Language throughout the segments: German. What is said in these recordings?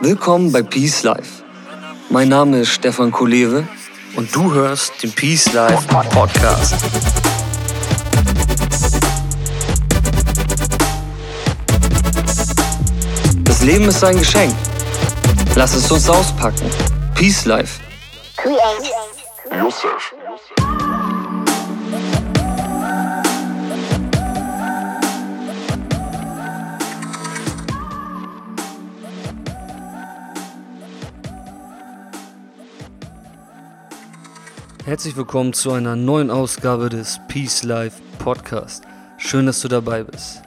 Willkommen bei Peace Life. Mein Name ist Stefan Kolewe und du hörst den Peace Life Podcast. Das Leben ist ein Geschenk. Lass es uns auspacken. Peace Life. Create Herzlich willkommen zu einer neuen Ausgabe des Peace Life Podcast. Schön, dass du dabei bist.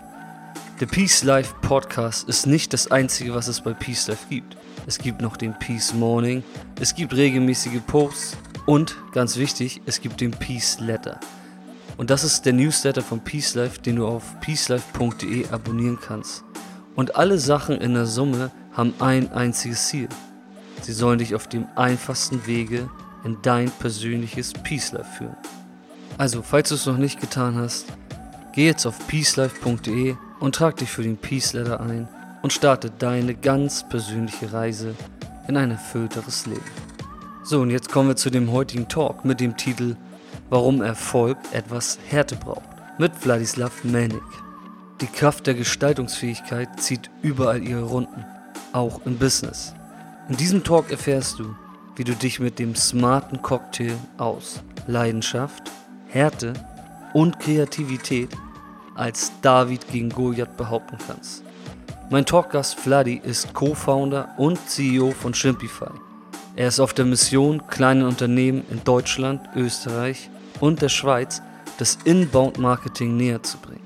Der Peace Life Podcast ist nicht das einzige, was es bei Peace Life gibt. Es gibt noch den Peace Morning, es gibt regelmäßige Posts und, ganz wichtig, es gibt den Peace Letter. Und das ist der Newsletter von Peace Life, den du auf peacelife.de abonnieren kannst. Und alle Sachen in der Summe haben ein einziges Ziel. Sie sollen dich auf dem einfachsten Wege in dein persönliches Peace Life führen. Also, falls du es noch nicht getan hast, geh jetzt auf peacelife.de und trag dich für den Peace Letter ein und starte deine ganz persönliche Reise in ein erfüllteres Leben. So, und jetzt kommen wir zu dem heutigen Talk mit dem Titel Warum Erfolg etwas Härte braucht mit Wladislav Melnik. Die Kraft der Gestaltungsfähigkeit zieht überall ihre Runden, auch im Business. In diesem Talk erfährst du, wie du dich mit dem smarten Cocktail aus Leidenschaft, Härte und Kreativität als David gegen Goliath behaupten kannst. Mein Talkgast Vladi ist Co-Founder und CEO von Shimpify. Er ist auf der Mission, kleinen Unternehmen in Deutschland, Österreich und der Schweiz das Inbound-Marketing näher zu bringen.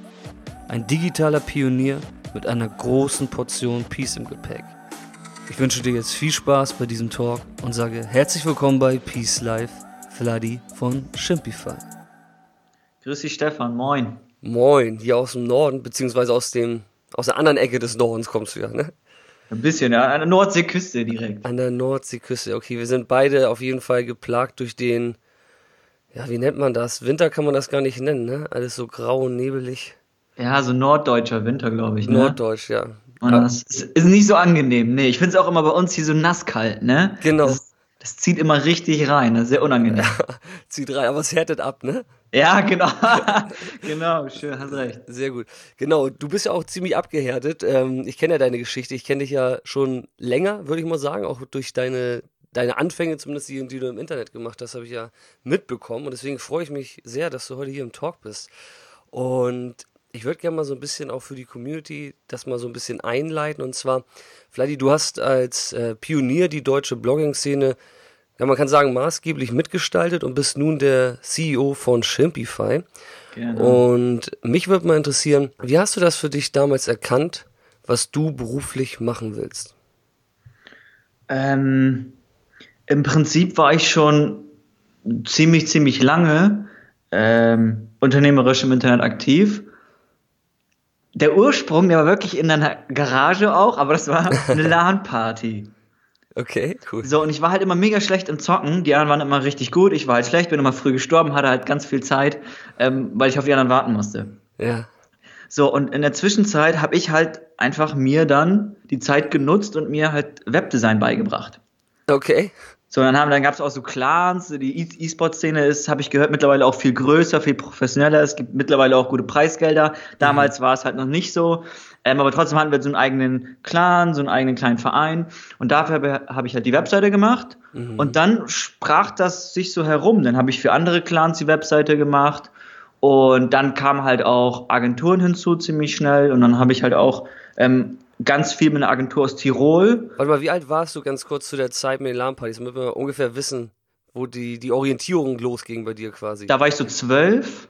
Ein digitaler Pionier mit einer großen Portion Peace im Gepäck. Ich wünsche dir jetzt viel Spaß bei diesem Talk und sage herzlich willkommen bei Peace Life, Vladi von Shimpify. Grüß dich, Stefan. Moin. Moin, hier aus dem Norden, beziehungsweise aus, dem, aus der anderen Ecke des Nordens kommst du ja, ne? Ein bisschen, ja, an der Nordseeküste direkt. An der Nordseeküste, okay. Wir sind beide auf jeden Fall geplagt durch den, ja, wie nennt man das? Winter kann man das gar nicht nennen, ne? Alles so grau und nebelig. Ja, so norddeutscher Winter, glaube ich, ne? Norddeutsch, ja. Und das ist, ist nicht so angenehm. Nee, ich finde es auch immer bei uns hier so nasskalt, ne? Genau. Das, das zieht immer richtig rein, das ist sehr unangenehm. Zieht rein, aber es härtet ab, ne? Ja, genau. genau, schön, hast recht. Sehr gut. Genau, du bist ja auch ziemlich abgehärtet. Ähm, ich kenne ja deine Geschichte. Ich kenne dich ja schon länger, würde ich mal sagen, auch durch deine, deine Anfänge, zumindest die, die du im Internet gemacht hast, habe ich ja mitbekommen. Und deswegen freue ich mich sehr, dass du heute hier im Talk bist. Und ich würde gerne mal so ein bisschen auch für die Community das mal so ein bisschen einleiten. Und zwar, Vladi, du hast als äh, Pionier die deutsche Blogging-Szene, ja, man kann sagen, maßgeblich mitgestaltet und bist nun der CEO von Shimpify. Gerne. Und mich würde mal interessieren, wie hast du das für dich damals erkannt, was du beruflich machen willst? Ähm, Im Prinzip war ich schon ziemlich, ziemlich lange ähm, unternehmerisch im Internet aktiv der Ursprung, der war wirklich in einer Garage auch, aber das war eine LAN-Party. Okay, cool. So, und ich war halt immer mega schlecht im Zocken. Die anderen waren immer richtig gut. Ich war halt schlecht, bin immer früh gestorben, hatte halt ganz viel Zeit, ähm, weil ich auf die anderen warten musste. Ja. So, und in der Zwischenzeit habe ich halt einfach mir dann die Zeit genutzt und mir halt Webdesign beigebracht. Okay. So, dann, haben, dann gab es auch so Clans, die E- E-Sport-Szene ist, habe ich gehört, mittlerweile auch viel größer, viel professioneller. Es gibt mittlerweile auch gute Preisgelder. Damals war es halt noch nicht so. Ähm, aber trotzdem hatten wir so einen eigenen Clan, so einen eigenen kleinen Verein. Und dafür habe hab ich halt die Webseite gemacht. Und dann sprach das sich so herum. Dann habe ich für andere Clans die Webseite gemacht. Und dann kamen halt auch Agenturen hinzu ziemlich schnell. Und dann habe ich halt auch ähm, ganz viel mit einer Agentur aus Tirol. Warte mal, wie alt warst du ganz kurz zu der Zeit mit den LAN-Partys, damit wir ungefähr wissen, wo die, die Orientierung losging bei dir quasi? Da war ich so zwölf,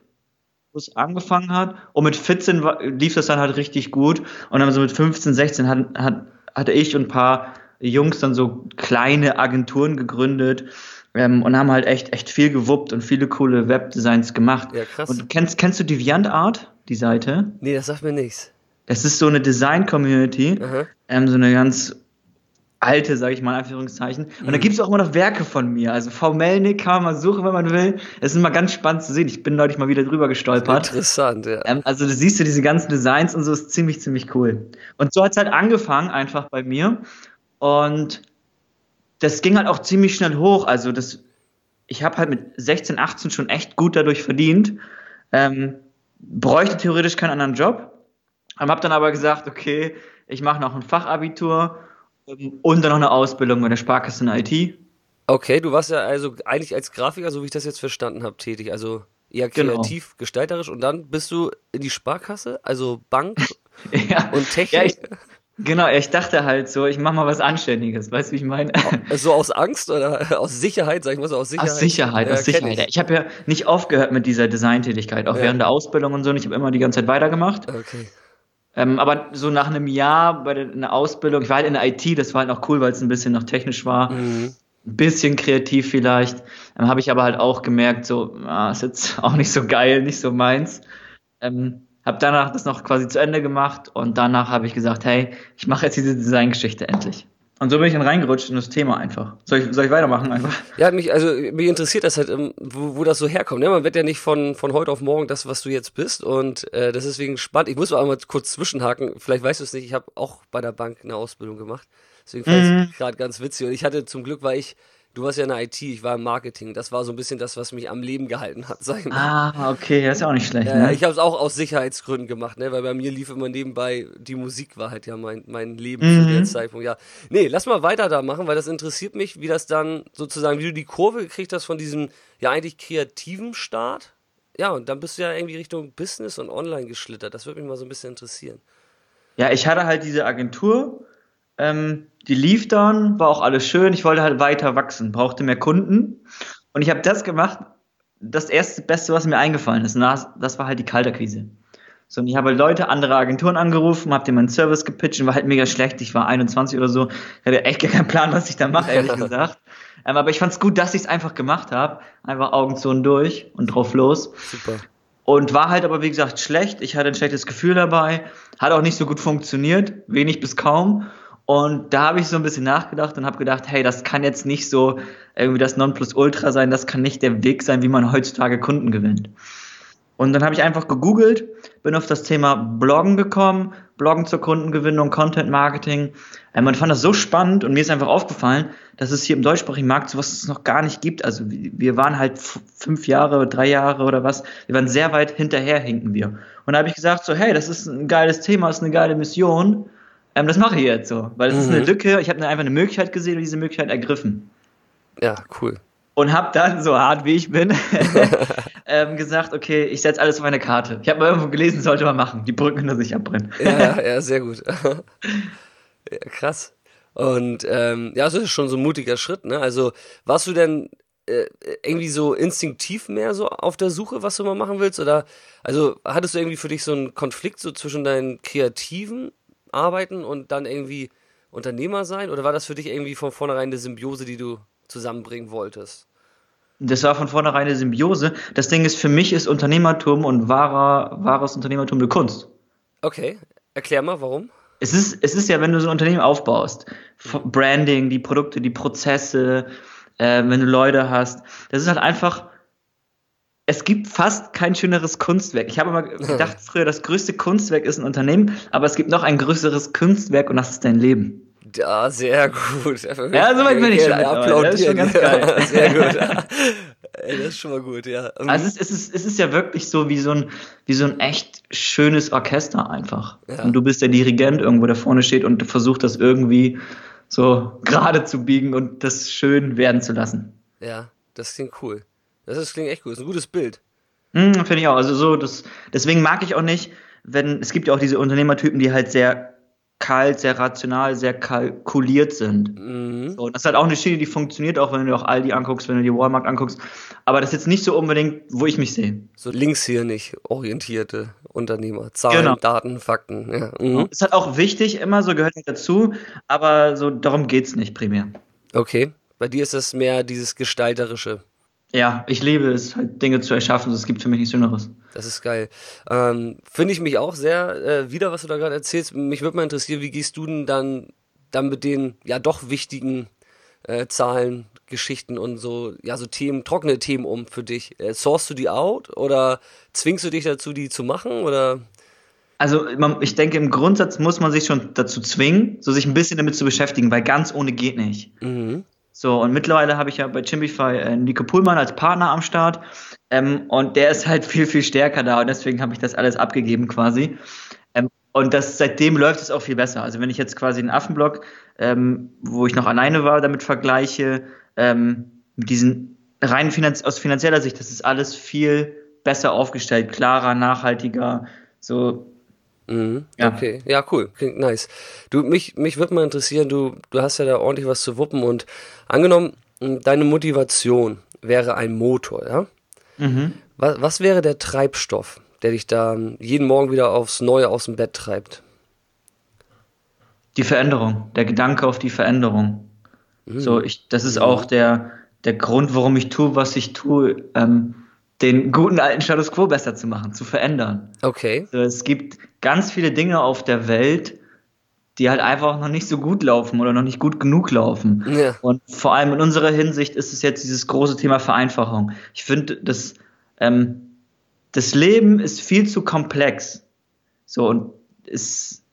wo es angefangen hat. Und mit 14 war, lief das dann halt richtig gut. Und dann so mit 15, 16 hat, hat, hatte ich und ein paar Jungs dann so kleine Agenturen gegründet. Ähm, und haben halt echt, echt viel gewuppt und viele coole Webdesigns gemacht. Ja, krass. Und kennst, kennst du DeviantArt, die Seite? nee, das sagt mir nichts. Das ist so eine Design-Community, ähm, so eine ganz alte, sage ich mal in Anführungszeichen. Und da gibt es auch immer noch Werke von mir. Also V. Melnick kann man mal suchen, wenn man will. Es ist immer ganz spannend zu sehen. Ich bin neulich mal wieder drüber gestolpert. Interessant, ja. Ähm, also du siehst du diese ganzen Designs und so ist ziemlich, ziemlich cool. Und so hat's halt angefangen einfach bei mir. Und das ging halt auch ziemlich schnell hoch. Also das, ich habe halt mit 16, 18 schon echt gut dadurch verdient. Ähm, bräuchte theoretisch keinen anderen Job. Habe dann aber gesagt, okay, ich mache noch ein Fachabitur und dann noch eine Ausbildung bei der Sparkasse in IT. Okay, du warst ja also eigentlich als Grafiker, so wie ich das jetzt verstanden habe, tätig. Also eher Genau. kreativ, gestalterisch und dann bist du in die Sparkasse, also Bank ja, und Technik. ja, ich, genau, ich dachte halt so, ich mache mal was Anständiges, weißt du, wie ich meine? so aus Angst oder aus Sicherheit, sag ich mal so, aus Sicherheit. Aus Sicherheit, Ja, aus Sicherheit. ich. Ich habe ja nicht aufgehört mit dieser Designtätigkeit, auch während der Ausbildung und so. und Ich habe immer die ganze Zeit weitergemacht. Okay. Ähm, aber so nach einem Jahr bei der, in der Ausbildung, ich war halt in der IT, das war halt noch cool, weil es ein bisschen noch technisch war, Mhm. ein bisschen kreativ vielleicht. Ähm, habe ich aber halt auch gemerkt, so, ah, ist jetzt auch nicht so geil, nicht so meins. Ähm, habe danach das noch quasi zu Ende gemacht und danach habe ich gesagt, hey, ich mache jetzt diese Designgeschichte endlich. Und so bin ich dann reingerutscht in das Thema einfach. Soll ich, soll ich weitermachen einfach? Ja, mich, also mich interessiert das halt, ähm, wo, wo das so herkommt. Ne? Man wird ja nicht von, von heute auf morgen das, was du jetzt bist. Und äh, das ist deswegen spannend. Ich muss mal einmal kurz zwischenhaken. Vielleicht weißt du es nicht, ich habe auch bei der Bank eine Ausbildung gemacht. Deswegen fand Mhm. ich es gerade ganz witzig. Und ich hatte zum Glück, war ich, du warst ja in der IT, ich war im Marketing. Das war so ein bisschen das, was mich am Leben gehalten hat, sag ich mal. Ah, okay, das ist ja auch nicht schlecht. Ja, ne? ich habe es auch aus Sicherheitsgründen gemacht, ne? weil bei mir lief immer nebenbei, die Musik war halt ja mein, mein Leben Mhm. zu der Zeitpunkt. Ja, nee, lass mal weiter da machen, weil das interessiert mich, wie das dann sozusagen, wie du die Kurve gekriegt hast von diesem ja eigentlich kreativen Start. Ja, und dann bist du ja irgendwie Richtung Business und Online geschlittert. Das würde mich mal so ein bisschen interessieren. Ja, ich hatte halt diese Agentur, ähm, die lief dann, war auch alles schön. Ich wollte halt weiter wachsen, brauchte mehr Kunden. Und ich habe das gemacht, das erste Beste, was mir eingefallen ist. Das, das war halt die Kaltakquise. So, und ich habe halt Leute, andere Agenturen angerufen, habe denen meinen Service gepitcht und war halt mega schlecht. Ich war 21 oder so. Ich hatte echt gar keinen Plan, was ich da mache, ehrlich gesagt. Ähm, aber ich fand es gut, dass ich es einfach gemacht habe. Einfach Augen zu und durch und drauf los. Super. Und war halt aber, wie gesagt, schlecht. Ich hatte ein schlechtes Gefühl dabei. Hat auch nicht so gut funktioniert. Wenig bis kaum. Und da habe ich so ein bisschen nachgedacht und habe gedacht, hey, das kann jetzt nicht so irgendwie das Nonplusultra sein. Das kann nicht der Weg sein, wie man heutzutage Kunden gewinnt. Und dann habe ich einfach gegoogelt, bin auf das Thema Bloggen gekommen, Bloggen zur Kundengewinnung, Content Marketing. Man fand das so spannend und mir ist einfach aufgefallen, dass es hier im deutschsprachigen Markt sowas noch gar nicht gibt. Also wir waren halt fünf Jahre, drei Jahre oder was, wir waren sehr weit hinterher, hinken wir. Und da habe ich gesagt, so, hey, das ist ein geiles Thema, ist eine geile Mission. Ähm, das mache ich jetzt so, weil es ist eine Mhm. Lücke. Ich habe einfach eine Möglichkeit gesehen und diese Möglichkeit ergriffen Ja, cool. und habe dann, so hart wie ich bin, ähm, gesagt, okay, ich setze alles auf eine Karte. Ich habe mal irgendwo gelesen, sollte man machen. Die Brücken hinter sich abbrennen. Ja, ja, ja, sehr gut. ja, krass. Und ähm, ja, das ist schon so ein mutiger Schritt, ne? Also warst du denn äh, irgendwie so instinktiv mehr so auf der Suche, was du mal machen willst? Oder also hattest du irgendwie für dich so einen Konflikt so zwischen deinen kreativen Arbeiten und dann irgendwie Unternehmer sein? Oder war das für dich irgendwie von vornherein eine Symbiose, die du zusammenbringen wolltest? Das war von vornherein eine Symbiose. Das Ding ist, für mich ist Unternehmertum und wahrer, wahres Unternehmertum eine Kunst. Okay, erklär mal, warum? Es ist, es ist ja, wenn du so ein Unternehmen aufbaust, Branding, die Produkte, die Prozesse, äh, wenn du Leute hast, das ist halt einfach, es gibt fast kein schöneres Kunstwerk. Ich habe immer gedacht früher, das größte Kunstwerk ist ein Unternehmen, aber es gibt noch ein größeres Kunstwerk und das ist dein Leben. Ja, sehr gut. Ja, so weit bin ich schon mittlerweile. Das ist schon ganz geil. Sehr gut. Ey, das ist schon mal gut, ja. Also es ist, es ist, es ist ja wirklich so wie so ein, wie so ein echt schönes Orchester einfach. Ja. Und du bist der Dirigent irgendwo, der vorne steht und versucht das irgendwie so gerade zu biegen und das schön werden zu lassen. Ja, das klingt cool. Das ist, klingt echt cool. Das ist ein gutes Bild. Hm, Finde ich auch. Also so, das, deswegen mag ich auch nicht, wenn, es gibt ja auch diese Unternehmertypen, die halt sehr kalt, sehr rational, sehr kalkuliert sind. Mhm. So, das ist halt auch eine Schiene, die funktioniert, auch wenn du dir auch Aldi anguckst, wenn du dir Walmart anguckst. Aber das ist jetzt nicht so unbedingt, wo ich mich sehe. So links hier nicht orientierte Unternehmer. Zahlen, Genau. Daten, Fakten. Ja. Mhm. Ist halt auch wichtig, immer so gehört halt dazu, aber so darum geht's nicht primär. Okay. Bei dir ist das mehr dieses Gestalterische. Ja, ich liebe es, halt Dinge zu erschaffen. Es gibt für mich nichts Schöneres. Das ist geil. Ähm, Finde ich mich auch sehr äh, wieder, was du da gerade erzählst. Mich würde mal interessieren, wie gehst du denn dann, dann mit den ja doch wichtigen äh, Zahlen, Geschichten und so, ja, so Themen, trockene Themen um für dich? Äh, sourcest du die out oder zwingst du dich dazu, die zu machen? Oder Also man, ich denke, im Grundsatz muss man sich schon dazu zwingen, so sich ein bisschen damit zu beschäftigen, weil ganz ohne geht nicht. Mhm. So, und mittlerweile habe ich ja bei Chimbify äh, Nico Pullmann als Partner am Start. Ähm, und der ist halt viel, viel stärker da und deswegen habe ich das alles abgegeben quasi. Ähm, und das, seitdem läuft es auch viel besser. Also wenn ich jetzt quasi einen Affenblock, ähm, wo ich noch alleine war, damit vergleiche, ähm, mit diesen rein finanz aus finanzieller Sicht, das ist alles viel besser aufgestellt, klarer, nachhaltiger, so Mhm. Ja. Okay, ja, cool, klingt nice. Du, mich, mich würde mal interessieren, du, du hast ja da ordentlich was zu wuppen und angenommen, deine Motivation wäre ein Motor, ja? Mhm. Was, was wäre der Treibstoff, der dich da jeden Morgen wieder aufs Neue aus dem Bett treibt? die Veränderung, der Gedanke auf die Veränderung. So, ich, das ist auch der, der Grund, warum ich tue, was ich tue, ähm, den guten alten Status quo besser zu machen, zu verändern. Okay. So, es gibt ganz viele Dinge auf der Welt, die halt einfach noch nicht so gut laufen oder noch nicht gut genug laufen. Ja. Und vor allem in unserer Hinsicht ist es jetzt dieses große Thema Vereinfachung. Ich finde, das, ähm, das Leben ist viel zu komplex. So, und es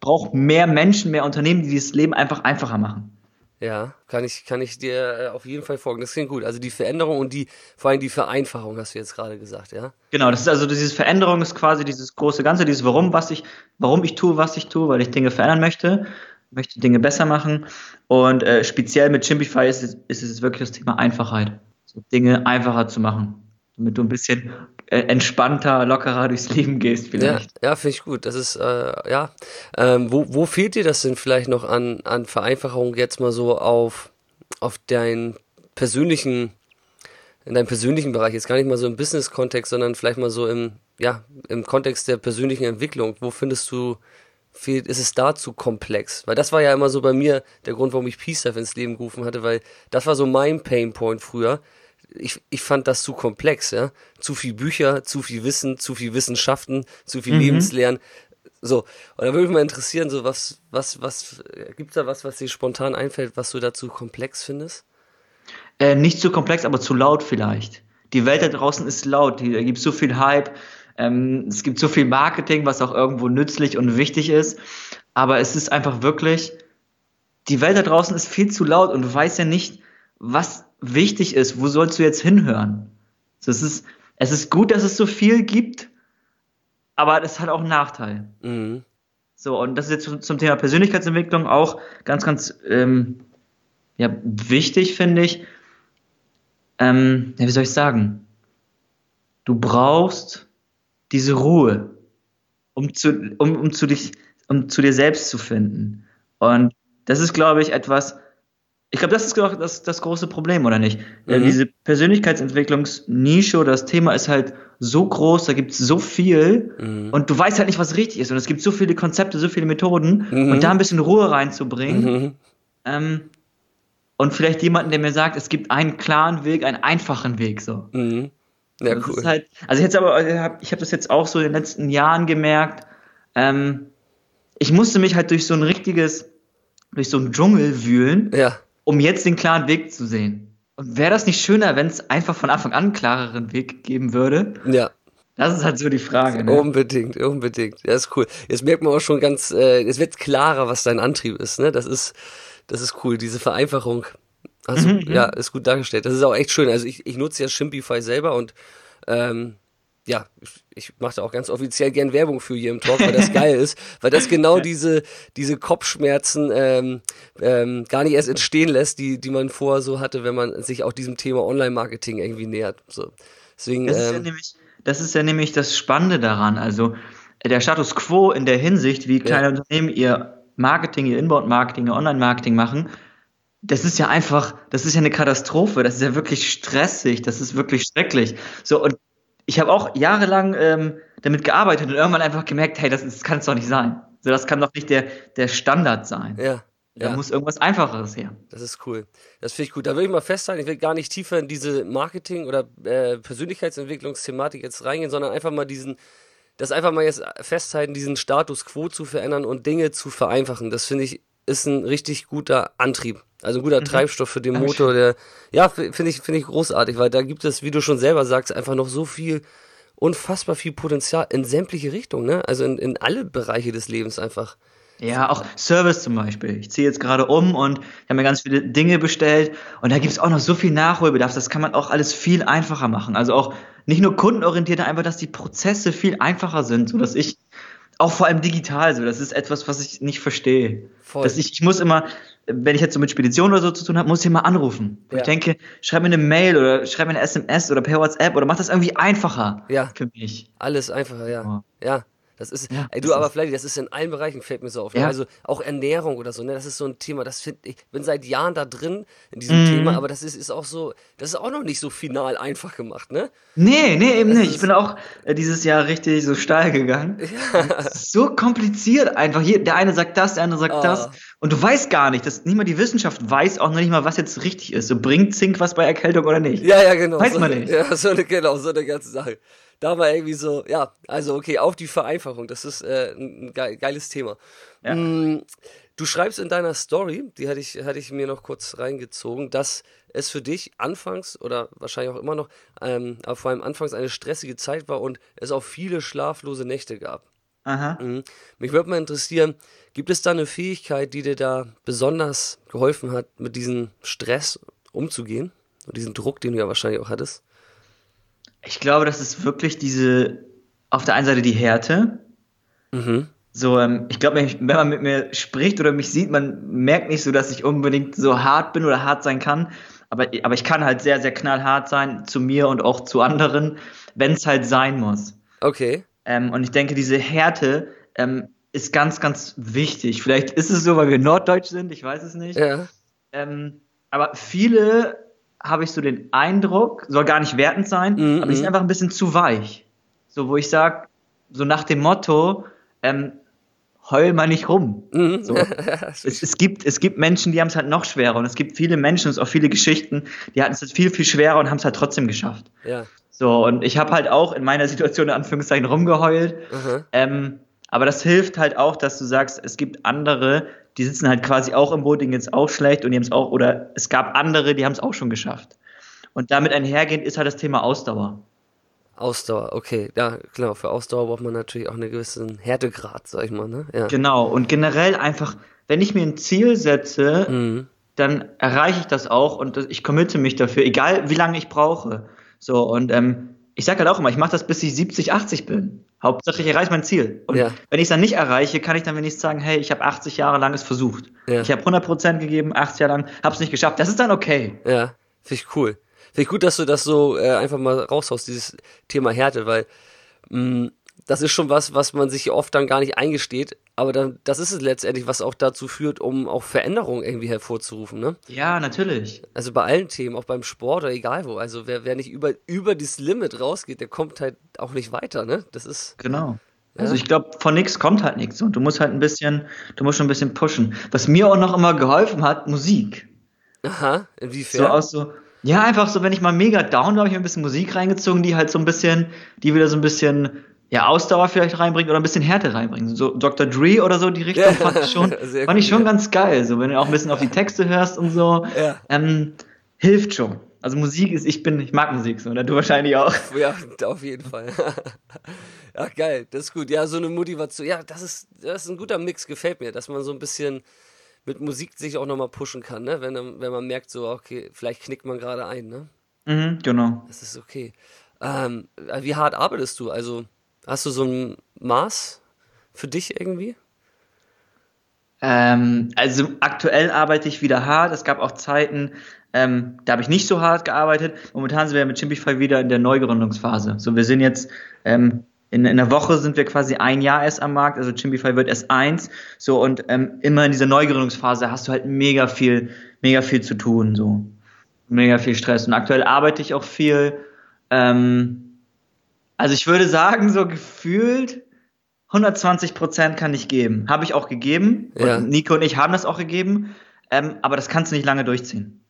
braucht mehr Menschen, mehr Unternehmen, die dieses Leben einfach einfacher machen. Ja, kann ich, kann ich dir äh, auf jeden Fall folgen. Das klingt gut. Also die Veränderung und die, vor allem die Vereinfachung, hast du jetzt gerade gesagt, ja? Genau, das ist also diese Veränderung ist quasi dieses große Ganze, dieses Warum, was ich, warum ich tue, was ich tue, weil ich Dinge verändern möchte, möchte Dinge besser machen. Und äh, speziell mit Chimpify ist es, ist es wirklich das Thema Einfachheit. So Dinge einfacher zu machen, damit du ein bisschen entspannter, lockerer durchs Leben gehst Ja, vielleicht. ja finde ich gut. Das ist, äh, ja. Ähm, wo, wo fehlt dir das denn vielleicht noch an, an Vereinfachung jetzt mal so auf, auf deinen persönlichen, in deinem persönlichen Bereich, jetzt gar nicht mal so im Business-Kontext, sondern vielleicht mal so im, ja, im Kontext der persönlichen Entwicklung. Wo findest du, fehlt, ist es da zu komplex? Weil das war ja immer so bei mir der Grund, warum ich Peace ins Leben gerufen hatte, weil das war so mein Painpoint früher. Ich, ich fand das zu komplex, ja. Zu viel Bücher, zu viel Wissen, zu viel Wissenschaften, zu viel Lebenslernen. So, und da würde mich mal interessieren, so was, was, was, gibt's da was, was dir spontan einfällt, was du dazu komplex findest? Äh, nicht zu komplex, aber zu laut vielleicht. Die Welt da draußen ist laut, da gibt so viel Hype, ähm, es gibt so viel Marketing, was auch irgendwo nützlich und wichtig ist, aber es ist einfach wirklich, die Welt da draußen ist viel zu laut und du weißt ja nicht, was wichtig ist, wo sollst du jetzt hinhören? So, es, ist, es ist gut, dass es so viel gibt, aber das hat auch einen Nachteil. Mhm. So, und das ist jetzt zum- zum Thema Persönlichkeitsentwicklung auch ganz, ganz ähm, ja, wichtig, finde ich. Ähm, ja, wie soll ich sagen? Du brauchst diese Ruhe, um zu, um, um, zu dich, um zu dir selbst zu finden. Und das ist, glaube ich, etwas, ich glaube, das ist auch das, das große Problem, oder nicht? Äh, Mhm. Diese Persönlichkeitsentwicklungsnische oder das Thema ist halt so groß, da gibt es so viel Mhm. und du weißt halt nicht, was richtig ist. Und es gibt so viele Konzepte, so viele Methoden Mhm. und da ein bisschen Ruhe reinzubringen. Mhm. Ähm, und vielleicht jemanden, der mir sagt, es gibt einen klaren Weg, einen einfachen Weg. So. Mhm. Ja, Das cool. halt, also jetzt aber, ich habe das jetzt auch so in den letzten Jahren gemerkt. Ähm, ich musste mich halt durch so ein richtiges, durch so einen Dschungel wühlen, ja, um jetzt den klaren Weg zu sehen. Und wäre das nicht schöner, wenn es einfach von Anfang an einen klareren Weg geben würde? ja. Das ist halt so die Frage. Ne? Unbedingt, unbedingt. Ja, ist cool. Jetzt merkt man auch schon ganz, äh, es wird klarer, was dein Antrieb ist, ne? Das ist, das ist cool, diese Vereinfachung. Also, Mhm, ja, ist gut dargestellt. Das ist auch echt schön. Also ich, ich nutze ja Shimpify selber und ähm, ja, ich, mache da auch ganz offiziell gern Werbung für hier im Talk, weil das geil ist, weil das genau diese, diese Kopfschmerzen ähm, ähm, gar nicht erst entstehen lässt, die, die man vorher so hatte, wenn man sich auch diesem Thema Online-Marketing irgendwie nähert. So. Deswegen, Das ist, ja ähm, nämlich, das ist ja nämlich das Spannende daran. Also der Status quo in der Hinsicht, wie kleine Unternehmen ihr Marketing, ihr Inbound-Marketing, ihr Online-Marketing machen, das ist ja einfach, das ist ja eine Katastrophe. Das ist ja wirklich stressig. Das ist wirklich schrecklich. So und ich habe auch jahrelang ähm, damit gearbeitet und irgendwann einfach gemerkt, hey, das, das kann es doch nicht sein. So, das kann doch nicht der, der Standard sein. ja. Da ja. muss irgendwas Einfacheres her. Das ist cool. Das finde ich gut. Da will ich mal festhalten, ich will gar nicht tiefer in diese Marketing- oder äh, Persönlichkeitsentwicklungsthematik jetzt reingehen, sondern einfach mal diesen, das einfach mal jetzt festhalten, diesen Status quo zu verändern und Dinge zu vereinfachen. Das finde ich ist ein richtig guter Antrieb. Also ein guter Treibstoff für den Motor, der, ja, finde ich, finde ich großartig, weil da gibt es, wie du schon selber sagst, einfach noch so viel unfassbar viel Potenzial in sämtliche Richtungen, ne? Also in, in alle Bereiche des Lebens einfach. Ja, auch Service zum Beispiel. Ich ziehe jetzt gerade um und habe mir ganz viele Dinge bestellt und da gibt es auch noch so viel Nachholbedarf. Das kann man auch alles viel einfacher machen. Also auch nicht nur kundenorientiert, einfach, dass die Prozesse viel einfacher sind, so dass ich auch vor allem digital so. Das ist etwas, was ich nicht verstehe. Voll. Dass ich, ich muss immer, wenn ich jetzt so mit Spedition oder so zu tun habe, muss ich immer anrufen. Ja. Ich denke, schreib mir eine Mail oder schreib mir eine SMS oder per WhatsApp oder mach das irgendwie einfacher Ja. für mich. Alles einfacher, ja. Ja. Ja. Das ist, Ja, ey, du, aber vielleicht, das ist in allen Bereichen, fällt mir so auf. Ne? Ja. Also auch Ernährung oder so, ne? Das ist so ein Thema, das finde ich, bin seit Jahren da drin in diesem Mhm. Thema, aber das ist, ist auch so, das ist auch noch nicht so final einfach gemacht, ne? Nee, nee, eben Das nicht. Ich bin auch äh, dieses Jahr richtig so steil gegangen. Ist so kompliziert einfach. Hier, der eine sagt das, der andere sagt Ah. das. Und du weißt gar nicht, dass nicht mal die Wissenschaft weiß auch noch nicht mal, was jetzt richtig ist. So bringt Zink was bei Erkältung oder nicht. Ja, ja, genau. Weiß so, man nicht. Ja, so eine, genau, so eine ganze Sache. Da war irgendwie so, ja, also okay, auf die Vereinfachung, das ist äh, ein ge geiles Thema. Ja. Mm, Du schreibst in deiner Story, die hatte ich, hatte ich mir noch kurz reingezogen, dass es für dich anfangs oder wahrscheinlich auch immer noch, ähm, aber vor allem anfangs eine stressige Zeit war und es auch viele schlaflose Nächte gab. Aha. Mhm. Mich würde mal interessieren, gibt es da eine Fähigkeit, die dir da besonders geholfen hat, mit diesem Stress umzugehen? Und diesen Druck, den du ja wahrscheinlich auch hattest? Ich glaube, das ist wirklich diese, auf der einen Seite die Härte. Mhm. So, ähm, ich glaube, wenn man mit mir spricht oder mich sieht, man merkt nicht so, dass ich unbedingt so hart bin oder hart sein kann. Aber, aber ich kann halt sehr, sehr knallhart sein zu mir und auch zu anderen, wenn es halt sein muss. Okay. Ähm, und ich denke, diese Härte ähm, ist ganz, ganz wichtig. Vielleicht ist es so, weil wir norddeutsch sind, ich weiß es nicht. Ja. Ähm, aber viele habe ich so den Eindruck, soll gar nicht wertend sein, Mhm, aber die sind mhm. einfach ein bisschen zu weich. So, wo ich sage, so nach dem Motto, ähm, heul mal nicht rum. Mhm. So. es, es, gibt, es gibt Menschen, die haben es halt noch schwerer und es gibt viele Menschen, es gibt auch viele Geschichten, die hatten es halt viel, viel schwerer und haben es halt trotzdem geschafft. ja. So, und ich habe halt auch in meiner Situation in Anführungszeichen rumgeheult. Aha. Ähm, aber das hilft halt auch, dass du sagst, es gibt andere, die sitzen halt quasi auch im Boot, denen geht's auch schlecht und die haben es auch, oder es gab andere, die haben es auch schon geschafft. Und damit einhergehend ist halt das Thema Ausdauer. Ausdauer, okay. Ja, klar, für Ausdauer braucht man natürlich auch einen gewissen Härtegrad, sag ich mal, ne? Ja. Genau. Und generell einfach, wenn ich mir ein Ziel setze, Mhm. dann erreiche ich das auch und ich committe mich dafür, egal wie lange ich brauche. So, und ähm, ich sage halt auch immer, ich mache das bis ich 70, 80 bin. Hauptsache, ich erreiche mein Ziel. Und Ja. wenn ich es dann nicht erreiche, kann ich dann wenigstens sagen, hey, ich habe 80 Jahre lang es versucht. Ja. Ich habe 100% gegeben, 80 Jahre lang, habe es nicht geschafft. Das ist dann okay. Ja, finde ich cool. Finde ich gut, dass du das so äh, einfach mal raushaust, dieses Thema Härte, weil mh, das ist schon was, was man sich oft dann gar nicht eingesteht, aber dann, das ist es letztendlich, was auch dazu führt, um auch Veränderungen irgendwie hervorzurufen, ne? Ja, natürlich. Also bei allen Themen, auch beim Sport oder egal wo. Also wer, wer nicht über, über das Limit rausgeht, der kommt halt auch nicht weiter, ne? Das ist. Genau. Also Ja. ich glaube, von nichts kommt halt nichts. Und du musst halt ein bisschen, du musst schon ein bisschen pushen. Was mir auch noch immer geholfen hat, Musik. Aha, So inwiefern? aus so, ja, einfach so, wenn ich mal mega down war, habe ich mir ein bisschen Musik reingezogen, die halt so ein bisschen, die wieder so ein bisschen, ja, Ausdauer vielleicht reinbringt oder ein bisschen Härte reinbringt. So Dr. Dre oder so, die Richtung Ja, fand ich schon, fand ich gut, schon ja. ganz geil. So, wenn du auch ein bisschen auf die Texte hörst und so, Ja. ähm, hilft schon. Also Musik ist, ich bin, ich mag Musik so, oder du wahrscheinlich auch. Ja, auf jeden Fall. Ach geil, das ist gut. Ja, so eine Motivation. Ja, das ist, das ist ein guter Mix, gefällt mir, dass man so ein bisschen mit Musik sich auch nochmal pushen kann, ne? Wenn, wenn man merkt, so, okay, vielleicht knickt man gerade ein, ne? Mhm, genau. Das ist okay. Ähm, wie hart arbeitest du? Also, hast du so ein Maß für dich irgendwie? Ähm, also aktuell arbeite ich wieder hart. Es gab auch Zeiten, ähm, da habe ich nicht so hart gearbeitet. Momentan sind wir mit Chimpify wieder in der Neugründungsphase. So, wir sind jetzt ähm, in, in der Woche sind wir quasi ein Jahr erst am Markt, also Chimpify wird erst eins. So und ähm, immer in dieser Neugründungsphase hast du halt mega viel, mega viel zu tun, so mega viel Stress. Und aktuell arbeite ich auch viel. Ähm, also ich würde sagen, so gefühlt 120 Prozent kann ich geben. Habe ich auch gegeben. Ja. Und Nico und ich haben das auch gegeben. Ähm, aber das kannst du nicht lange durchziehen.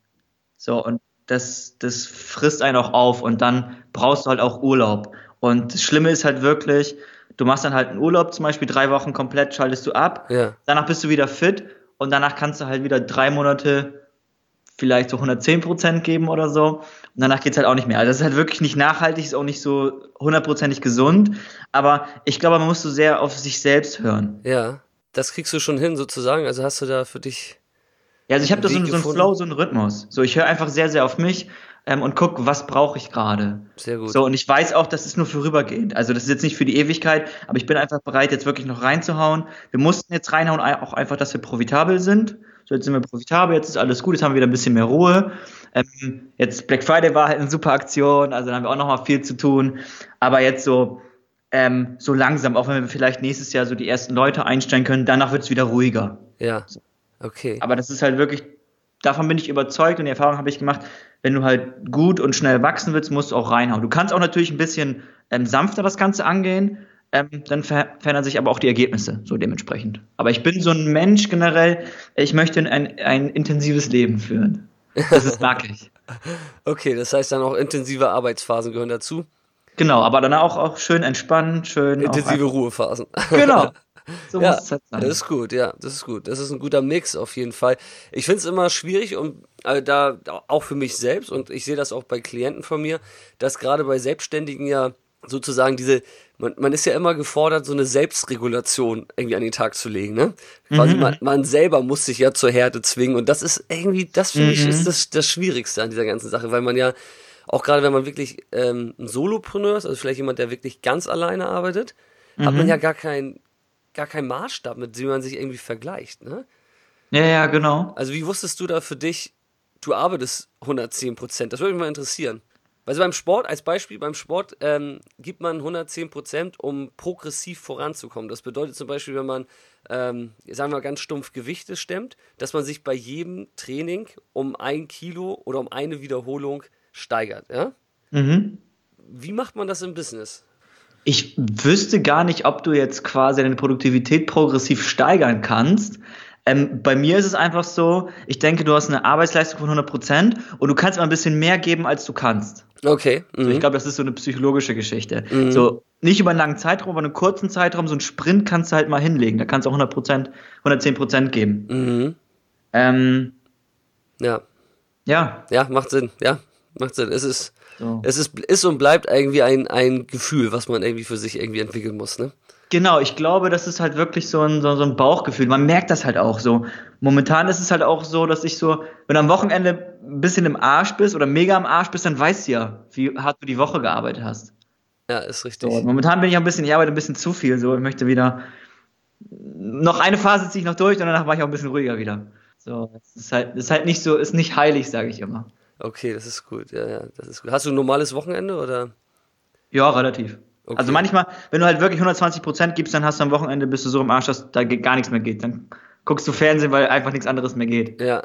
So, und das, das frisst einen auch auf und dann brauchst du halt auch Urlaub. Und das Schlimme ist halt wirklich, du machst dann halt einen Urlaub, zum Beispiel drei Wochen komplett schaltest du ab. Ja. Danach bist du wieder fit und danach kannst du halt wieder drei Monate vielleicht so 110 Prozent geben oder so. Und danach geht's halt auch nicht mehr. Also das ist halt wirklich nicht nachhaltig, ist auch nicht so hundertprozentig gesund. Aber ich glaube, man muss so sehr auf sich selbst hören. Ja, das kriegst du schon hin sozusagen. Also hast du da für dich. Ja, also ich habe da so, so einen? Flow, so einen Rhythmus. So, ich höre einfach sehr, sehr auf mich ähm, und guck, was brauche ich gerade. Sehr gut. So, und ich weiß auch, das ist nur vorübergehend. Also das ist jetzt nicht für die Ewigkeit, aber ich bin einfach bereit, jetzt wirklich noch reinzuhauen. Wir mussten jetzt reinhauen, ei- auch einfach, dass wir profitabel sind. So, jetzt sind wir profitabel, jetzt ist alles gut, jetzt haben wir wieder ein bisschen mehr Ruhe. Ähm, jetzt Black Friday war halt eine super Aktion, also da haben wir auch nochmal viel zu tun. Aber jetzt so, ähm, so langsam, auch wenn wir vielleicht nächstes Jahr so die ersten Leute einstellen können, danach wird es wieder ruhiger. Ja. Okay. Aber das ist halt wirklich, davon bin ich überzeugt und die Erfahrung habe ich gemacht, wenn du halt gut und schnell wachsen willst, musst du auch reinhauen. Du kannst auch natürlich ein bisschen ähm, sanfter das Ganze angehen, ähm, dann ver verändern sich aber auch die Ergebnisse so dementsprechend. Aber ich bin so ein Mensch generell, ich möchte ein, ein intensives Leben führen. Das ist mag ich. Okay, das heißt dann auch intensive Arbeitsphasen gehören dazu. Genau, aber dann auch, auch schön entspannen, schön. Intensive Ruhephasen. Genau. So Ja, muss es halt sein. das ist gut, ja, das ist gut. Das ist ein guter Mix auf jeden Fall. Ich finde es immer schwierig und äh, da auch für mich selbst und ich sehe das auch bei Klienten von mir, dass gerade bei Selbstständigen ja sozusagen diese, man, man ist ja immer gefordert, so eine Selbstregulation irgendwie an den Tag zu legen, ne? Quasi man, man selber muss sich ja zur Härte zwingen und das ist irgendwie, das finde ich, ist das, das Schwierigste an dieser ganzen Sache, weil man ja auch gerade wenn man wirklich ähm, ein Solopreneur ist, also vielleicht jemand, der wirklich ganz alleine arbeitet, hat man ja gar keinen gar keinen Maßstab, mit dem man sich irgendwie vergleicht. Ne? Ja, ja, genau. Also wie wusstest du da für dich, du arbeitest 110 Prozent? Das würde mich mal interessieren. Also beim Sport, als Beispiel, beim Sport ähm, gibt man 110 Prozent, um progressiv voranzukommen. Das bedeutet zum Beispiel, wenn man, ähm, sagen wir mal ganz stumpf Gewichte stemmt, dass man sich bei jedem Training um ein Kilo oder um eine Wiederholung steigert. Ja? Mhm. Wie macht man das im Business? Ich wüsste gar nicht, ob du jetzt quasi deine Produktivität progressiv steigern kannst. Ähm, bei mir ist es einfach so, ich denke, du hast eine Arbeitsleistung von 100% und du kannst mal ein bisschen mehr geben, als du kannst. Okay. So, Mhm. ich glaube, das ist so eine psychologische Geschichte. So, nicht über einen langen Zeitraum, aber einen kurzen Zeitraum, so einen Sprint kannst du halt mal hinlegen. Da kannst du auch 100%, 110% geben. Mhm. Ähm, Ja. ja, Ja, macht Sinn. Ja, macht Sinn. Es ist, so. es ist, ist und bleibt irgendwie ein, ein Gefühl, was man irgendwie für sich irgendwie entwickeln muss, ne? Genau, ich glaube, das ist halt wirklich so ein, so, so ein Bauchgefühl. Man merkt das halt auch so. Momentan ist es halt auch so, dass ich so, wenn am Wochenende ein bisschen im Arsch bist oder mega am Arsch bist, dann weißt du ja, wie hart du die Woche gearbeitet hast. Ja, ist richtig. So, momentan bin ich auch ein bisschen, ich arbeite ein bisschen zu viel, so, ich möchte wieder, noch eine Phase ziehe ich noch durch und danach war ich auch ein bisschen ruhiger wieder. So, es ist halt, ist halt nicht so, ist nicht heilig, sage ich immer. Okay, das ist gut. Ja, ja, das ist gut. Hast du ein normales Wochenende oder? Ja, relativ. Okay. Also manchmal, wenn du halt wirklich 120 Prozent gibst, dann hast du am Wochenende, bist du so im Arsch, dass da gar nichts mehr geht. Dann guckst du Fernsehen, weil einfach nichts anderes mehr geht. Ja,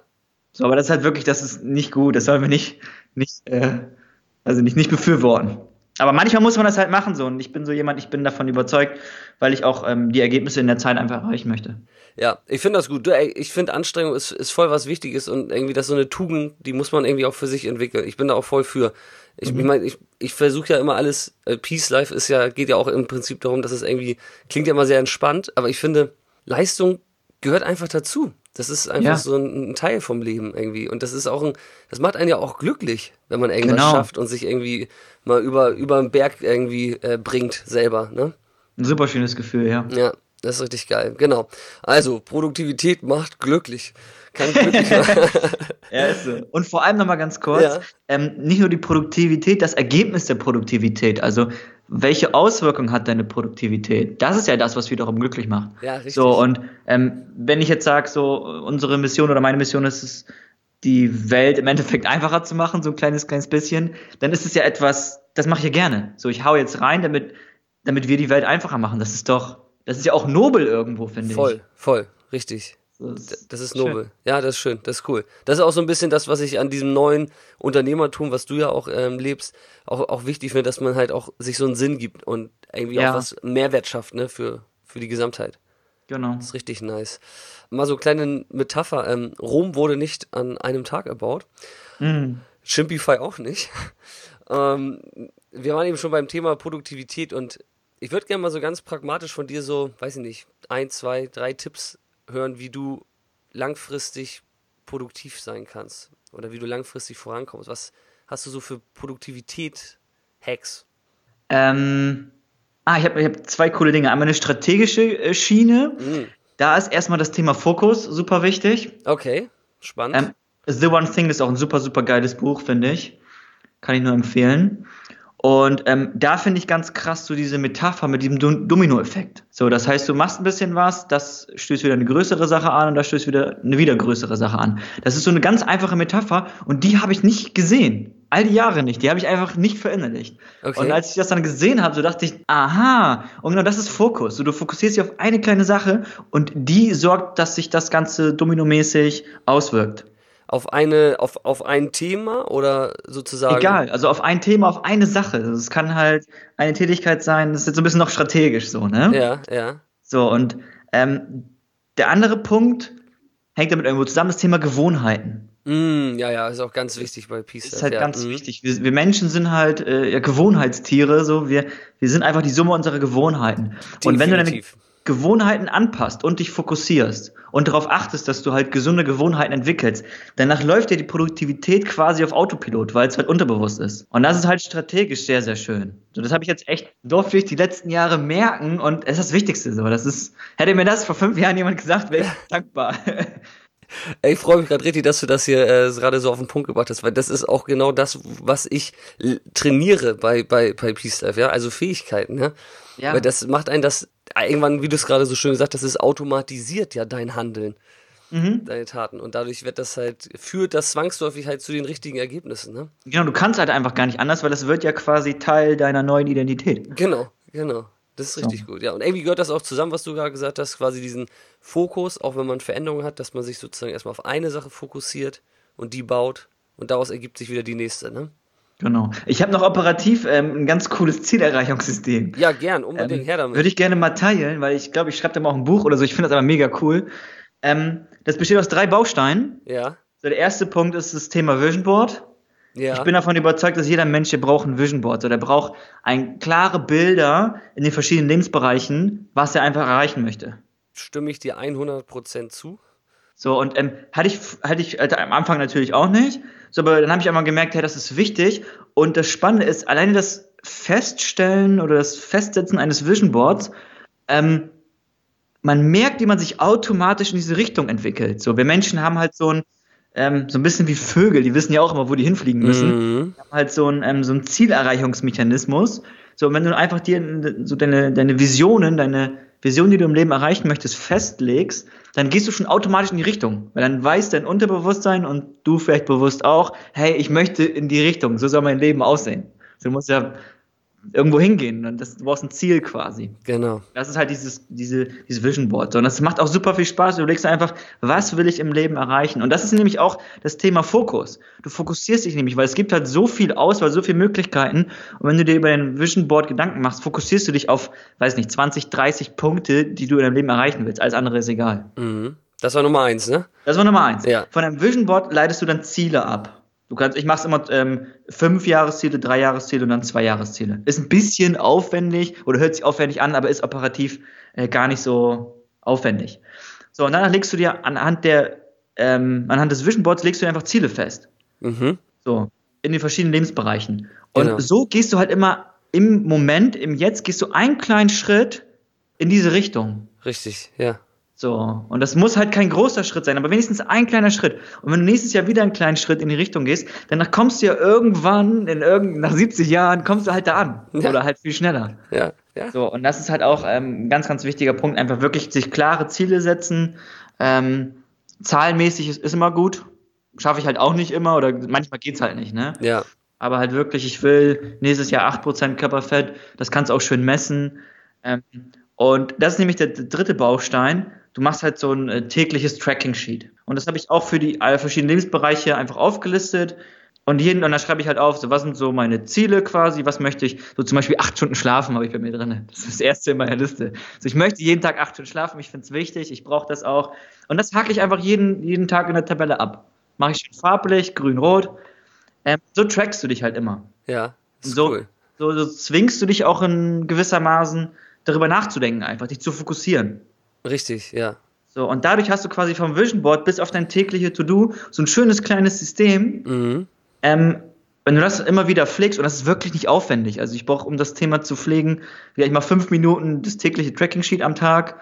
So, aber das ist halt wirklich, das ist nicht gut. Das sollen wir nicht, nicht, äh, also nicht, nicht befürworten. Aber manchmal muss man das halt machen so. Und ich bin so jemand, ich bin davon überzeugt, weil ich auch ähm, die Ergebnisse in der Zeit einfach erreichen möchte. ja, ich finde das gut. Ich finde Anstrengung ist, ist voll was Wichtiges und irgendwie das ist so eine Tugend, die muss man irgendwie auch für sich entwickeln. Ich bin da auch voll für. Ich Mhm. ich meine, ich, ich versuche ja immer alles, äh, Peace Life ist ja, geht ja auch im Prinzip darum, dass es irgendwie, klingt ja immer sehr entspannt, aber ich finde, Leistung gehört einfach dazu. Das ist einfach Ja. so ein, ein Teil vom Leben irgendwie. Und das ist auch ein, das macht einen ja auch glücklich, wenn man irgendwas Genau. schafft und sich irgendwie mal über, über den Berg irgendwie äh, bringt selber, ne? Ein super schönes Gefühl, ja. Ja, das ist richtig geil. Genau. Also, Produktivität macht glücklich. Kann glücklich. Ja, ist so. Und vor allem nochmal ganz kurz, Ja. ähm, nicht nur die Produktivität, das Ergebnis der Produktivität, also welche Auswirkungen hat deine Produktivität? Das ist ja das, was wiederum glücklich macht. Ja, richtig. So, und ähm, wenn ich jetzt sage, so unsere Mission oder meine Mission ist es, die Welt im Endeffekt einfacher zu machen, so ein kleines, kleines bisschen, dann ist es ja etwas, das mache ich ja gerne. So, ich hau jetzt rein, damit, damit wir die Welt einfacher machen. Das ist doch, das ist ja auch nobel irgendwo, finde voll, voll, richtig. Das Das ist schön. nobel. Ja, das ist schön, das ist cool. Das ist auch so ein bisschen das, was ich an diesem neuen Unternehmertum, was du ja auch ähm, lebst, auch, auch wichtig finde, dass man halt auch sich so einen Sinn gibt und irgendwie Ja. auch was Mehrwert schafft, ne, für, für die Gesamtheit. Genau. Das ist richtig nice. Mal so eine kleine Metapher. Ähm, Rom wurde nicht an einem Tag erbaut. Mhm. Chimpify auch nicht. ähm, wir waren eben schon beim Thema Produktivität und ich würde gerne mal so ganz pragmatisch von dir so, weiß ich nicht, ein, zwei, drei Tipps hören, wie du langfristig produktiv sein kannst. oder wie du langfristig vorankommst? Was hast du so für Produktivität-Hacks? Ähm, ah, ich habe ich hab zwei coole Dinge. Einmal eine strategische äh, Schiene. Mhm. Da ist erstmal das Thema Fokus super wichtig. Okay, spannend. Ähm, The One Thing ist auch ein super, super geiles Buch, finde ich. Kann ich nur empfehlen. Und ähm, da finde ich ganz krass so diese Metapher mit diesem Dom- Domino-Effekt. So, das heißt, du machst ein bisschen was, das stößt wieder eine größere Sache an und das stößt wieder eine wieder größere Sache an. Das ist so eine ganz einfache Metapher und die habe ich nicht gesehen. All die Jahre nicht. Die habe ich einfach nicht verinnerlicht. Okay. Und als ich das dann gesehen habe, so dachte ich, aha, und genau das ist Fokus. So, du fokussierst dich auf eine kleine Sache und die sorgt, dass sich das Ganze dominomäßig auswirkt. Auf eine, auf, auf ein Thema oder sozusagen? Egal, also auf ein Thema, auf eine Sache. Also Es kann halt eine Tätigkeit sein, das ist jetzt so ein bisschen noch strategisch so, ne? Ja, ja. So, und ähm, der andere Punkt hängt damit irgendwo zusammen, das Thema Gewohnheiten. Mm, ja, ja, ist auch ganz wichtig bei Peace. Das ist halt ja. ganz mm. wichtig. Wir, wir Menschen sind halt äh, ja, Gewohnheitstiere, so wir, wir sind einfach die Summe unserer Gewohnheiten. Und wenn du deine Definitiv. Gewohnheiten anpasst und dich fokussierst und darauf achtest, dass du halt gesunde Gewohnheiten entwickelst, danach läuft dir die Produktivität quasi auf Autopilot, weil es halt unterbewusst ist. Und das ist halt strategisch sehr, sehr schön. So, das habe ich jetzt echt, durfte ich die letzten Jahre merken und es ist das Wichtigste so. Das ist, hätte mir das vor fünf Jahren jemand gesagt, wäre ich dankbar. Ey, ich freue mich gerade richtig, dass du das hier äh, gerade so auf den Punkt gebracht hast, weil das ist auch genau das, was ich trainiere bei, bei, bei Peace Life, ja, also Fähigkeiten, ja. Ja. Weil das macht einen das, irgendwann, wie du es gerade so schön gesagt hast, ist automatisiert ja dein Handeln, Mhm. deine Taten. Und dadurch wird das halt, führt das zwangsläufig halt zu den richtigen Ergebnissen, ne? Genau, du kannst halt einfach gar nicht anders, weil es wird ja quasi Teil deiner neuen Identität. Genau, genau. Das ist richtig gut, ja. Und irgendwie gehört das auch zusammen, was du gerade gesagt hast, quasi diesen Fokus, auch wenn man Veränderungen hat, dass man sich sozusagen erstmal auf eine Sache fokussiert und die baut und daraus ergibt sich wieder die nächste, ne? Genau. Ich habe noch operativ ähm, ein ganz cooles Zielerreichungssystem. Ja, gern, unbedingt, her damit. Würde ich gerne mal teilen, weil ich glaube, ich schreibe da mal auch ein Buch oder so. Ich finde das aber mega cool. Ähm, das besteht aus drei Bausteinen. Ja, So, der erste Punkt ist das Thema Vision Board. ja. Ich bin davon überzeugt, dass jeder Mensch, der braucht ein Vision Board. So, der braucht ein klare Bilder in den verschiedenen Lebensbereichen, was er einfach erreichen möchte. stimme ich dir 100% zu. So, und ähm, hatte ich, hatte ich also am Anfang natürlich auch nicht. So, aber dann habe ich einmal gemerkt, hey, das ist wichtig. Und das Spannende ist, alleine das Feststellen oder das Festsetzen eines Vision Boards, ähm, man merkt, wie man sich automatisch in diese Richtung entwickelt. So, wir Menschen haben halt so ein, ähm, so ein bisschen wie Vögel, die wissen ja auch immer, wo die hinfliegen müssen. Mhm. Die haben halt so ein, ähm, so ein Zielerreichungsmechanismus. So, und wenn du einfach dir so deine, deine Visionen, deine Vision, die du im Leben erreichen möchtest, festlegst, dann gehst du schon automatisch in die Richtung. Weil dann weiß dein Unterbewusstsein und du vielleicht bewusst auch, hey, ich möchte in die Richtung, so soll mein Leben aussehen. Du musst ja irgendwo hingehen und das, du brauchst ein Ziel quasi. Genau. Das ist halt dieses, diese, dieses Vision Board. Und das macht auch super viel Spaß. Du überlegst einfach, was will ich im Leben erreichen? Und das ist nämlich auch das Thema Fokus. Du fokussierst dich nämlich, weil es gibt halt so viel Auswahl, so viele Möglichkeiten. Und wenn du dir über dein Vision Board Gedanken machst, fokussierst du dich auf, weiß nicht, 20, 30 Punkte, die du in deinem Leben erreichen willst. Alles andere ist egal. Mhm. Das war Nummer eins, ne? Das war Nummer eins. Ja. Von deinem Vision Board leitest du dann Ziele ab. Du kannst, ich mache immer ähm, fünf Jahresziele, drei Jahresziele und dann zwei Jahresziele. Ist ein bisschen aufwendig oder hört sich aufwendig an, aber ist operativ äh, gar nicht so aufwendig. So, und danach legst du dir anhand der, ähm, anhand des Vision Boards legst du dir einfach Ziele fest. Mhm. So, in den verschiedenen Lebensbereichen. Und Genau. so gehst du halt immer im Moment, im Jetzt, gehst du einen kleinen Schritt in diese Richtung. Richtig, ja. So, und das muss halt kein großer Schritt sein, aber wenigstens ein kleiner Schritt. Und wenn du nächstes Jahr wieder einen kleinen Schritt in die Richtung gehst, dann kommst du ja irgendwann, in irgend, nach 70 Jahren, kommst du halt da an. Ja. Oder halt viel schneller. Ja, ja. So, und das ist halt auch ähm, ein ganz, ganz wichtiger Punkt, einfach wirklich sich klare Ziele setzen. Ähm, zahlenmäßig ist, ist immer gut. Schaffe ich halt auch nicht immer oder manchmal geht's halt nicht, ne? Ja, aber halt wirklich, ich will nächstes Jahr 8% Körperfett, das kannst du auch schön messen. Ähm, und das ist nämlich der dritte Baustein. Du machst halt so ein äh, tägliches Tracking-Sheet. Und das habe ich auch für die äh, verschiedenen Lebensbereiche einfach aufgelistet. Und jeden, und da schreibe ich halt auf, so was sind so meine Ziele quasi, was möchte ich, so zum Beispiel acht Stunden schlafen habe ich bei mir drin. Das ist das erste in meiner Liste. Also ich möchte jeden Tag acht Stunden schlafen, ich finde es wichtig, ich brauche das auch. Und das hake ich einfach jeden, jeden Tag in der Tabelle ab. Mache ich schön farblich, grün, rot. Ähm, so trackst du dich halt immer. ja. So, cool. so, so zwingst du dich auch in gewissermaßen darüber nachzudenken, einfach dich zu fokussieren. Richtig, ja. So, und dadurch hast du quasi vom Vision Board bis auf dein tägliche To-Do so ein schönes kleines System. Mhm. Ähm, wenn du das immer wieder pflegst, und das ist wirklich nicht aufwendig, also ich brauche, um das Thema zu pflegen, vielleicht mal fünf Minuten das tägliche Tracking-Sheet am Tag,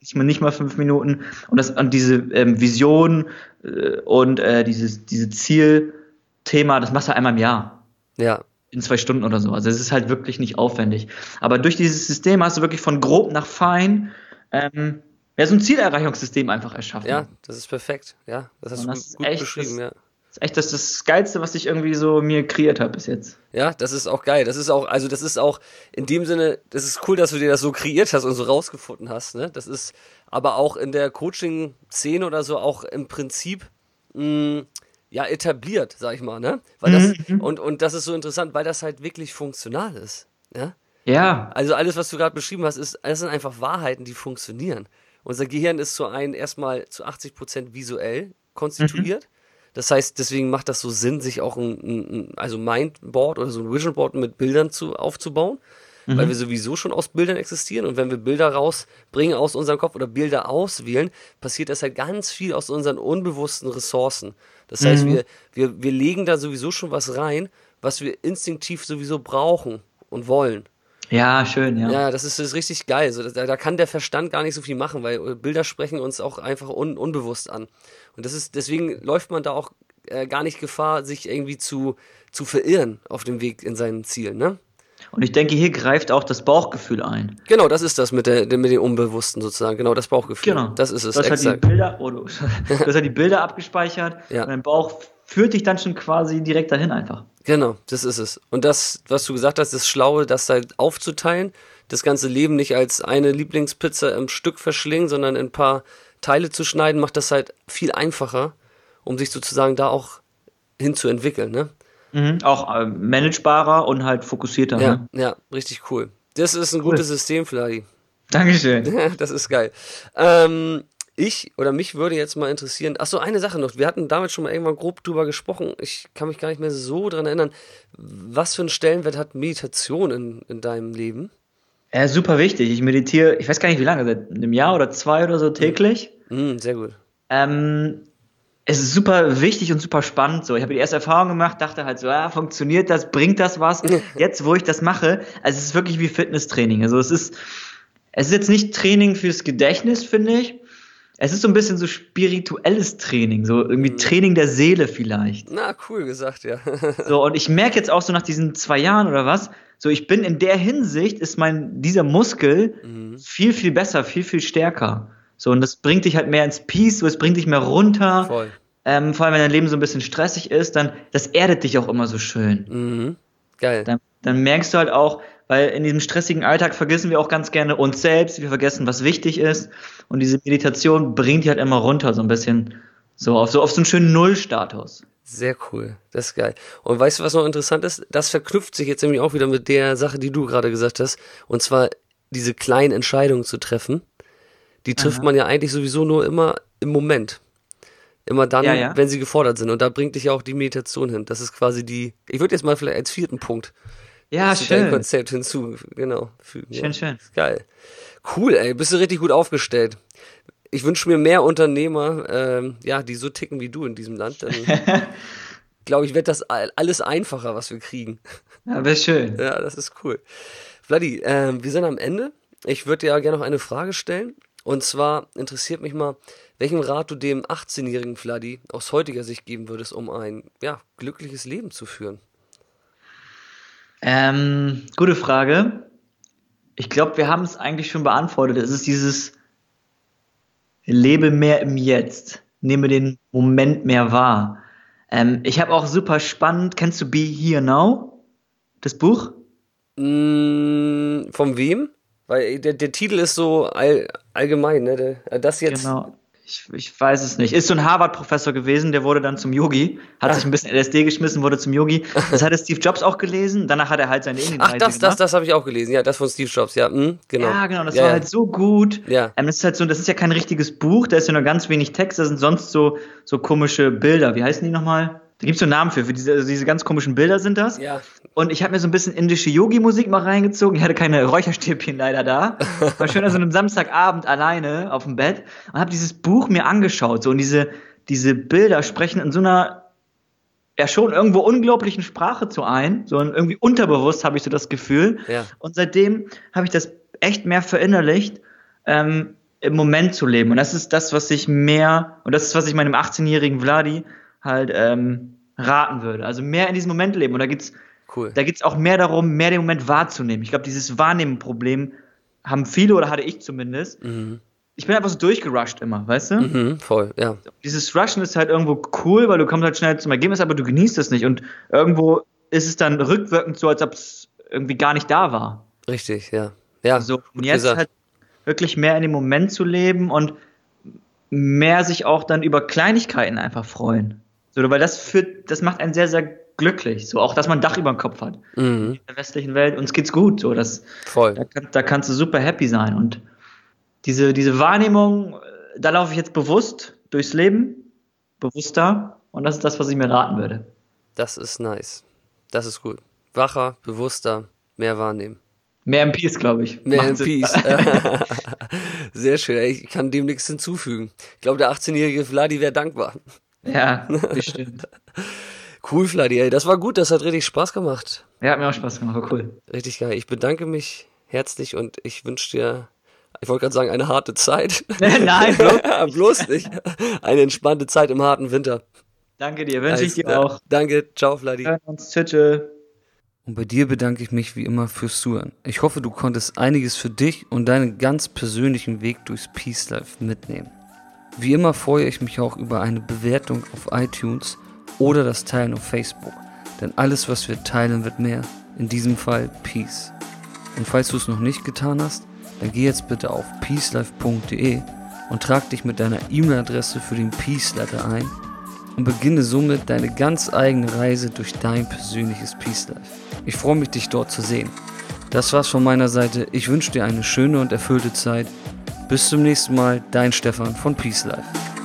nicht mal, nicht mal fünf Minuten, und, das, und diese ähm, Vision äh, und äh, dieses diese Zielthema, das machst du einmal im Jahr Ja. in zwei Stunden oder so. Also es ist halt wirklich nicht aufwendig. Aber durch dieses System hast du wirklich von grob nach fein ähm, ja, so ein Zielerreichungssystem einfach erschaffen. Ja, das ist perfekt. Ja, das hast Und du das gut, echt beschrieben, das- ja. Das ist echt das, das Geilste, was ich irgendwie so mir kreiert habe bis jetzt. Ja, das ist auch geil. Das ist auch, also das ist auch in dem Sinne, das ist cool, dass du dir das so kreiert hast und so rausgefunden hast. Ne? Das ist aber auch in der Coaching-Szene oder so auch im Prinzip mh, ja etabliert, sag ich mal. Ne? Weil das, und, und das ist so interessant, weil das halt wirklich funktional ist. Ja? Ja, Also alles, was du gerade beschrieben hast, ist, das sind einfach Wahrheiten, die funktionieren. Unser Gehirn ist zu einem erstmal zu 80% visuell konstituiert. Das heißt, deswegen macht das so Sinn, sich auch ein, ein also Mindboard oder so ein Vision Board mit Bildern zu, aufzubauen, weil wir sowieso schon aus Bildern existieren und wenn wir Bilder rausbringen aus unserem Kopf oder Bilder auswählen, passiert das halt ganz viel aus unseren unbewussten Ressourcen. Das heißt, wir, wir, wir legen da sowieso schon was rein, was wir instinktiv sowieso brauchen und wollen. Ja, schön, ja. Ja, das ist, das ist richtig geil. So, da, da kann der Verstand gar nicht so viel machen, weil äh, Bilder sprechen uns auch einfach un, unbewusst an. Und das ist, deswegen läuft man da auch äh, gar nicht Gefahr, sich irgendwie zu, zu verirren auf dem Weg in seinen Zielen, ne? Und ich denke, hier greift auch das Bauchgefühl ein. Genau, das ist das mit, der, mit dem Unbewussten sozusagen. Genau, das Bauchgefühl. Genau. Das ist es, Du hast halt die exakt. Bilder, oh, du, du hast halt die Bilder abgespeichert Ja. und dein Bauch führt dich dann schon quasi direkt dahin einfach. Genau, das ist es. Und das, was du gesagt hast, das Schlaue, das halt aufzuteilen, das ganze Leben nicht als eine Lieblingspizza im Stück verschlingen, sondern in ein paar Teile zu schneiden, macht das halt viel einfacher, um sich sozusagen da auch hinzuentwickeln, ne? Mhm. Auch äh, managebarer und halt fokussierter. Ja, Ne? ja, richtig cool. Das ist ein gutes System, Fladi. Dankeschön. das ist geil. Ähm, ich oder mich würde jetzt mal interessieren, ach so, eine Sache noch. Wir hatten damals schon mal irgendwann grob drüber gesprochen. Ich kann mich gar nicht mehr so dran erinnern. Was für einen Stellenwert hat Meditation in, in deinem Leben? Ja, super wichtig. Ich meditiere, ich weiß gar nicht wie lange, seit einem Jahr oder zwei oder so täglich. Mm, sehr gut. Ähm, es ist super wichtig und super spannend. So, ich habe die erste Erfahrung gemacht, dachte halt so, ja, funktioniert das, bringt das was? Jetzt, wo ich das mache, also es ist wirklich wie Fitnesstraining. Also es ist, es ist jetzt nicht Training fürs Gedächtnis, finde ich. Es ist so ein bisschen so spirituelles Training, so irgendwie Training der Seele vielleicht. Na, cool gesagt, ja. So, und ich merke jetzt auch so nach diesen zwei Jahren oder was, so ich bin in der Hinsicht, ist mein, dieser Muskel viel, viel besser, viel, viel stärker. So, und das bringt dich halt mehr ins Peace, so, es bringt dich mehr runter. Voll. Ähm, vor allem, wenn dein Leben so ein bisschen stressig ist, dann, das erdet dich auch immer so schön. Mhm. Geil. Dann, dann merkst du halt auch, weil in diesem stressigen Alltag vergessen wir auch ganz gerne uns selbst, wir vergessen, was wichtig ist. Und diese Meditation bringt dich halt immer runter, so ein bisschen, so auf so, auf so einen schönen Nullstatus. Sehr cool. Das ist geil. Und weißt du, was noch interessant ist? Das verknüpft sich jetzt nämlich auch wieder mit der Sache, die du gerade gesagt hast. Und zwar diese kleinen Entscheidungen zu treffen. Die trifft man ja eigentlich sowieso nur immer im Moment. Immer dann, Ja, ja. wenn sie gefordert sind. Und da bringt dich ja auch die Meditation hin. Das ist quasi die, ich würde jetzt mal vielleicht als vierten Punkt Ja, zu deinem schön. Konzept hinzu, genau, fügen. Schön, ja. schön. Geil. Cool, ey, bist du richtig gut aufgestellt. Ich wünsche mir mehr Unternehmer, ähm, ja, die so ticken wie du in diesem Land. Dann glaube ich, wird das all- alles einfacher, was wir kriegen. Ja, wäre schön. Ja, das ist cool. Vladi, ähm, wir sind am Ende. Ich würde dir ja gerne noch eine Frage stellen. Und zwar interessiert mich mal, welchen Rat du dem 18-jährigen Vladi aus heutiger Sicht geben würdest, um ein ja, glückliches Leben zu führen. Ähm, gute Frage. Ich glaube, wir haben es eigentlich schon beantwortet. Es ist dieses Lebe mehr im Jetzt. Nehme den Moment mehr wahr. Ähm, ich habe auch super spannend, kennst du Be Here Now? Das Buch? Mm, von wem? Weil der, der Titel ist so all, allgemein, ne? Das jetzt. Genau. Ich, ich weiß es nicht. Ist so ein Harvard-Professor gewesen, der wurde dann zum Yogi, hat sich ein bisschen LSD geschmissen, wurde zum Yogi. Das hatte Steve Jobs auch gelesen. Danach hat er halt seine Indienreise Ach, das, das, gemacht. das habe ich auch gelesen. Ja, das von Steve Jobs. Ja, mm, genau. Ja, genau, das ja, war ja. halt so gut. Ja. Ähm, das ist halt so, das ist ja kein richtiges Buch, da ist ja nur ganz wenig Text, da sind sonst so, so komische Bilder. Wie heißen die nochmal? Da gibt es so einen Namen für, für diese, also diese ganz komischen Bilder sind das. Ja. Und ich habe mir so ein bisschen indische Yogi-Musik mal reingezogen. Ich hatte keine Räucherstäbchen leider da. War schön an so einem Samstagabend alleine auf dem Bett und habe dieses Buch mir angeschaut. So und diese, diese Bilder sprechen in so einer ja schon irgendwo unglaublichen Sprache zu ein. So und irgendwie unterbewusst habe ich so das Gefühl. Ja. Und seitdem habe ich das echt mehr verinnerlicht, ähm, im Moment zu leben. Und das ist das, was ich mehr, und das ist, was ich meinem 18-jährigen Vladi halt ähm, raten würde. Also mehr in diesem Moment leben. Und da geht's, Cool. da geht's auch mehr darum, mehr den Moment wahrzunehmen. Ich glaube, dieses Wahrnehmen-Problem haben viele oder hatte ich zumindest. Mhm. Ich bin einfach so durchgerusht immer, weißt du? Mhm, voll, ja. Dieses Rushen ist halt irgendwo cool, weil du kommst halt schnell zum Ergebnis, aber du genießt es nicht. Und irgendwo ist es dann rückwirkend so, als ob es irgendwie gar nicht da war. Richtig, ja. Ja, So, und jetzt gesagt. halt wirklich mehr in dem Moment zu leben und mehr sich auch dann über Kleinigkeiten einfach freuen. So, weil das führt, das macht einen sehr, sehr glücklich. So, auch dass man ein Dach über dem Kopf hat. Mhm, In der westlichen Welt, uns geht's gut. So, das, voll. da, da kannst du super happy sein. Und diese, diese Wahrnehmung, äh, da laufe ich jetzt bewusst durchs Leben, bewusster. Und das ist das, was ich mir raten würde. Das ist nice. Das ist gut. Wacher, bewusster, mehr wahrnehmen. Mehr Peace, glaube ich. Mehr Macht. Peace. Sehr schön. Ich kann dem nichts hinzufügen. Ich glaube, der 18-jährige Vladi wäre dankbar. Ja, bestimmt. Cool, Vladi, ey. Das war gut. Das hat richtig Spaß gemacht. Ja, hat mir auch Spaß gemacht, war cool. Richtig geil. Ich bedanke mich herzlich und ich wünsche dir, ich wollte gerade sagen, eine harte Zeit. Nein, bloß. Bloß nicht. Eine entspannte Zeit im harten Winter. Danke dir, wünsche ich dir auch. Danke. Ciao, Vladi. Wir hören uns. Tschüss. tschüss. Und bei dir bedanke ich mich wie immer fürs Zuhören. Ich hoffe, du konntest einiges für dich und deinen ganz persönlichen Weg durchs Peace Life mitnehmen. Wie immer freue ich mich auch über eine Bewertung auf iTunes oder das Teilen auf Facebook. Denn alles, was wir teilen, wird mehr. In diesem Fall Peace. Und falls du es noch nicht getan hast, dann geh jetzt bitte auf peacelife.de und trag dich mit deiner E-Mail-Adresse für den Peace Letter ein und beginne somit deine ganz eigene Reise durch dein persönliches Peace Life. Ich freue mich, dich dort zu sehen. Das war's von meiner Seite. Ich wünsche dir eine schöne und erfüllte Zeit. Bis zum nächsten Mal, dein Stefan von Peace Life.